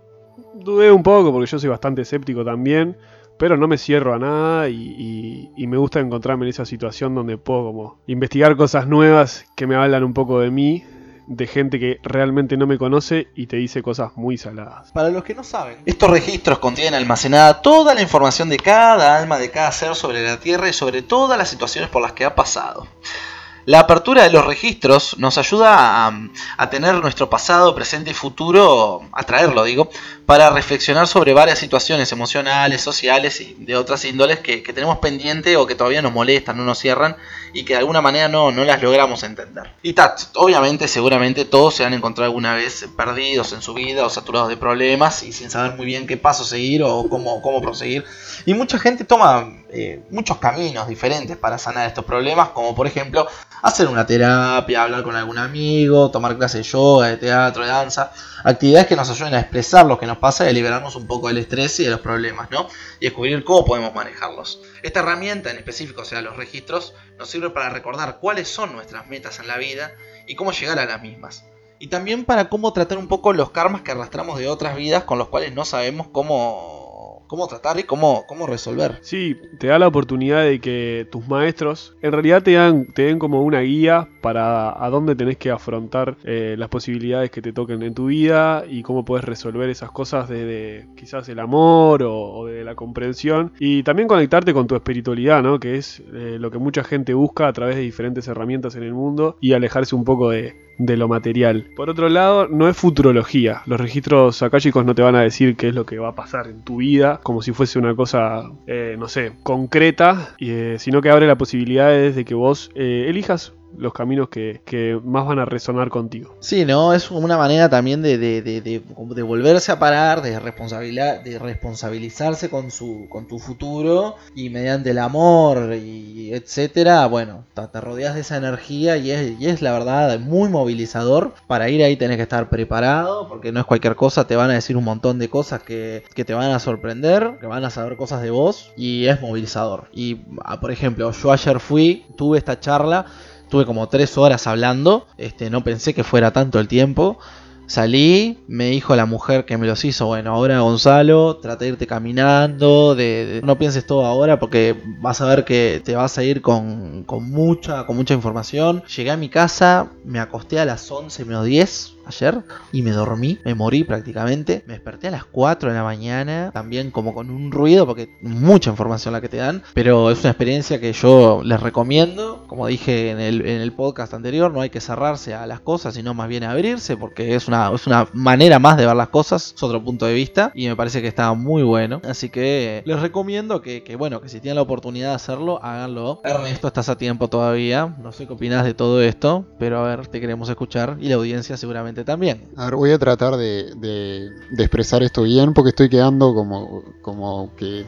dudé un poco porque yo soy bastante escéptico también. Pero no me cierro a nada y, y, me gusta encontrarme en esa situación donde puedo como investigar cosas nuevas que me hablan un poco de mí de gente que realmente no me conoce y te dice cosas muy saladas. Para los que no saben, estos registros contienen almacenada toda la información de cada alma, de cada ser sobre la Tierra y sobre todas las situaciones por las que ha pasado. La apertura de los registros nos ayuda a, tener nuestro pasado, presente y futuro, a traerlo, digo, para reflexionar sobre varias situaciones emocionales, sociales y de otras índoles que, que tenemos pendiente o que todavía nos molestan, no nos cierran y que de alguna manera no, no las logramos entender. Y tat, obviamente, seguramente todos se han encontrado alguna vez perdidos en su vida o saturados de problemas y sin saber muy bien qué paso seguir o cómo, cómo proseguir. Y mucha gente toma eh, muchos caminos diferentes para sanar estos problemas, como por ejemplo hacer una terapia, hablar con algún amigo, tomar clases de yoga, de teatro, de danza, actividades que nos ayuden a expresar lo que nos pasa y a liberarnos un poco del estrés y de los problemas, ¿no? Y descubrir cómo podemos manejarlos. Esta herramienta en específico, o sea, los registros, nos sirve para recordar cuáles son nuestras metas en la vida y cómo llegar a las mismas. Y también para cómo tratar un poco los karmas que arrastramos de otras vidas con los cuales no sabemos cómo cómo tratar y cómo, cómo resolver. Sí, te da la oportunidad de que tus maestros en realidad te dan, te den como una guía para a dónde tenés que afrontar eh, las posibilidades que te toquen en tu vida y cómo puedes resolver esas cosas desde quizás el amor o, o de la comprensión y también conectarte con tu espiritualidad, ¿no? Que es eh, lo que mucha gente busca a través de diferentes herramientas en el mundo y alejarse un poco de, de lo material. Por otro lado, no es futurología. Los registros akáshicos no te van a decir qué es lo que va a pasar en tu vida, como si fuese una cosa, eh, no sé, concreta, eh, sino que abre la posibilidad de que vos eh, elijas los caminos que, que, más van a resonar contigo. Sí, ¿no? Es una manera también de, de, de, de volverse a parar, de, responsabilidad, de responsabilizarse con, su, con tu futuro y mediante el amor y etcétera, bueno, te, rodeas de esa energía y es, y es la verdad muy movilizador. Para ir ahí tenés que estar preparado porque no es cualquier cosa, te van a decir un montón de cosas que, que te van a sorprender, que van a saber cosas de vos y es movilizador. Y, ah, por ejemplo, yo ayer fui, tuve esta charla Tuve como tres horas hablando, este, no pensé que fuera tanto el tiempo. Salí, me dijo la mujer que me los hizo, bueno, ahora Gonzalo, trata de irte caminando, de, de, no pienses todo ahora porque vas a ver que te vas a ir con, con, mucha, con mucha información. Llegué a mi casa, me acosté a las 11 menos 10, ayer y me dormí, me morí prácticamente. Me desperté a las 4 de la mañana, también como con un ruido, porque mucha información la que te dan, pero es una experiencia que yo les recomiendo. Como dije en el, en el podcast anterior, no hay que cerrarse a las cosas, sino más bien abrirse, porque es una, es una manera más de ver las cosas, es otro punto de vista, y me parece que está muy bueno. Así que les recomiendo que, que bueno, que si tienen la oportunidad de hacerlo, háganlo. Ernesto, estás a tiempo todavía, no sé qué opinas de todo esto, pero a ver, te queremos escuchar y la audiencia seguramente también. A ver, voy a tratar de, de, expresar esto bien porque estoy quedando como, como que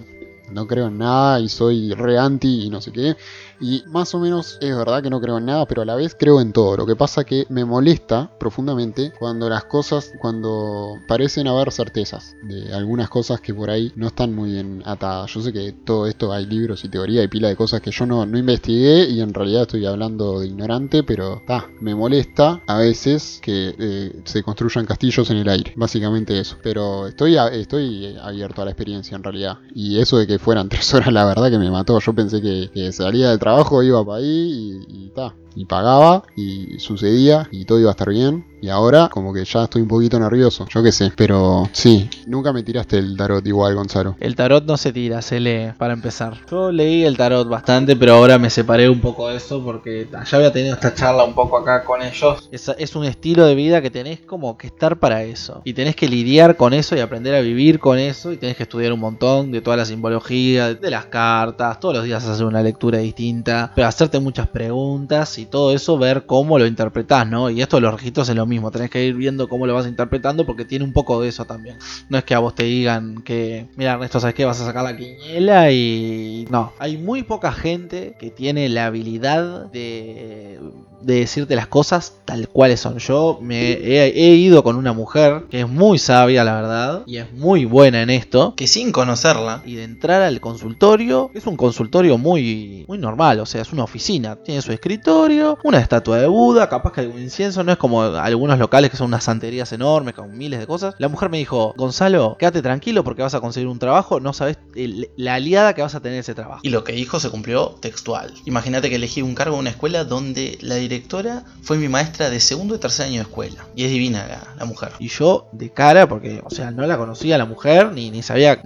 no creo en nada y soy re anti y no sé qué. Y más o menos es verdad que no creo en nada, pero a la vez creo en todo. Lo que pasa que me molesta profundamente cuando las cosas, cuando parecen haber certezas de algunas cosas que por ahí no están muy bien atadas. Yo sé que todo esto hay libros y teoría y pila de cosas que yo no, no investigué y en realidad estoy hablando de ignorante, pero ta, me molesta a veces que eh, se construyan castillos en el aire. Básicamente eso. Pero estoy, a, estoy abierto a la experiencia en realidad. Y eso de que fueran tres horas, la verdad que me mató. Yo pensé que, que salía del trabajo, iba para ahí y, y ta. Y pagaba y sucedía y todo iba a estar bien. Y ahora como que ya estoy un poquito nervioso, yo qué sé. Pero sí, nunca me tiraste el tarot igual, Gonzalo. El tarot no se tira, se lee, para empezar. Yo leí el tarot bastante, pero ahora me separé un poco de eso porque ya había tenido esta charla un poco acá con ellos. Es, es un estilo de vida que tenés como que estar para eso. Y tenés que lidiar con eso y aprender a vivir con eso. Y tenés que estudiar un montón de toda la simbología, de las cartas. Todos los días hacer una lectura distinta. Pero hacerte muchas preguntas y todo eso ver cómo lo interpretás, ¿no? Y esto los registros es lo mismo, tenés que ir viendo cómo lo vas interpretando porque tiene un poco de eso también. No es que a vos te digan que, mira Ernesto, ¿sabes qué? Vas a sacar la quiniela y... No, hay muy poca gente que tiene la habilidad de, de decirte las cosas tal cuales son. Yo me he, ido con una mujer que es muy sabia, la verdad, y es muy buena en esto, que sin conocerla y de entrar al consultorio, es un consultorio muy, muy normal, o sea, es una oficina, tiene su escritorio, una estatua de Buda, capaz que algún incienso, no es como algunos locales que son unas santerías enormes con miles de cosas. La mujer me dijo, Gonzalo, quédate tranquilo porque vas a conseguir un trabajo, no sabes el, la aliada que vas a tener ese trabajo. Y lo que dijo se cumplió textual. Imagínate que elegí un cargo en una escuela donde la directora fue mi maestra de segundo y tercer año de escuela. Y es divina la, mujer. Y yo, de cara, porque, o sea, no la conocía a la mujer, ni, ni sabía.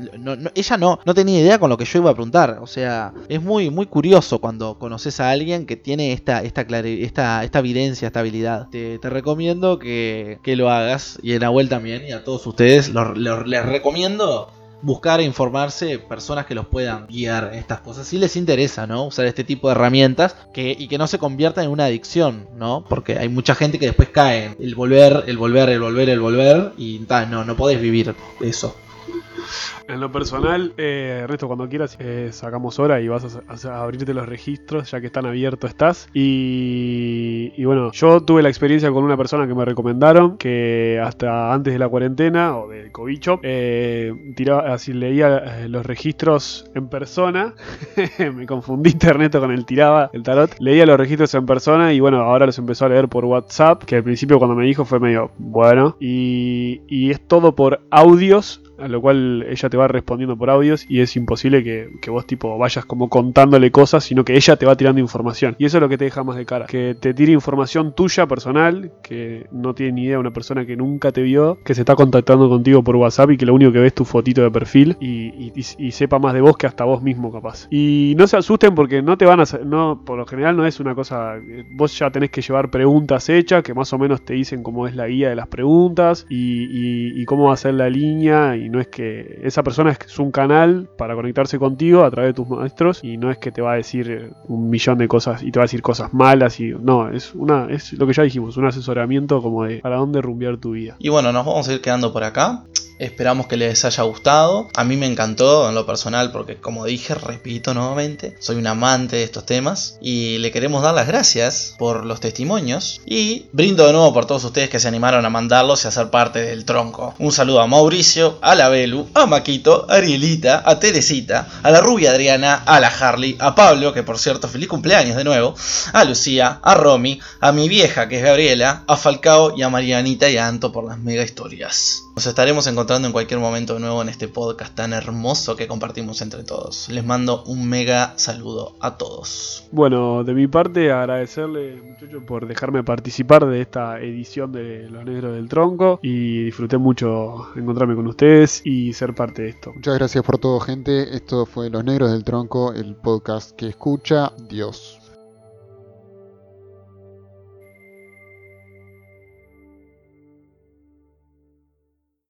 ella no, no tenía idea con lo que yo iba a preguntar. O sea, es muy, muy curioso cuando conoces a alguien que tiene esta, esta, esta, esta evidencia, esta habilidad. Te, recomiendo que, lo hagas. Y en Nahuel también. Y a todos ustedes les recomiendo buscar e informarse personas que los puedan guiar en estas cosas. Si les interesa, ¿no? Usar este tipo de herramientas que, y que no se conviertan en una adicción, ¿no? Porque hay mucha gente que después cae el volver, el volver, el volver, el volver y no, no podés vivir eso. En lo personal, eh, Ernesto, cuando quieras eh, sacamos hora y vas a, abrirte los registros, ya que están abiertos estás. Y, bueno, yo tuve la experiencia con una persona que me recomendaron, que hasta antes de la cuarentena o del cobicho, eh, así leía eh, los registros en persona. me confundiste, Ernesto, con el tiraba, el tarot. Leía los registros en persona y bueno, ahora los empezó a leer por WhatsApp, que al principio cuando me dijo fue medio bueno. Y, y es todo por audios a lo cual ella te va respondiendo por audios y es imposible que, vos tipo vayas como contándole cosas, sino que ella te va tirando información. Y eso es lo que te deja más de cara, que te tire información tuya personal, que no tiene ni idea una persona que nunca te vio, que se está contactando contigo por WhatsApp y que lo único que ves es tu fotito de perfil y, sepa más de vos que hasta vos mismo capaz. Y no se asusten porque no te van a no, por lo general no es una cosa, vos ya tenés que llevar preguntas hechas que más o menos te dicen cómo es la guía de las preguntas y, y cómo va a ser la línea y no es que esa persona es un canal para conectarse contigo a través de tus maestros y no es que te va a decir un millón de cosas y te va a decir cosas malas y no, es una es lo que ya dijimos, un asesoramiento como de para dónde rumbear tu vida. Y bueno, nos vamos a ir quedando por acá. Esperamos que les haya gustado. A mí me encantó en lo personal porque como dije, repito nuevamente, soy un amante de estos temas y le queremos dar las gracias por los testimonios y brindo de nuevo por todos ustedes que se animaron a mandarlos y a ser parte del tronco. Un saludo a Mauricio, a la Belu, a Maquito, a Arielita, a Teresita, a la rubia Adriana, a la Harley, a Pablo, que por cierto feliz cumpleaños de nuevo, a Lucía, a Romy, a mi vieja que es Gabriela, a Falcao y a Marianita y a Anto por las mega historias. Nos estaremos encontrando en cualquier momento de nuevo en este podcast tan hermoso que compartimos entre todos. Les mando un mega saludo a todos. Bueno, de mi parte agradecerle muchachos por dejarme participar de esta edición de Los Negros del Tronco y disfruté mucho encontrarme con ustedes y ser parte de esto. Muchas gracias por todo gente. Esto fue Los Negros del Tronco, el podcast que escucha Dios.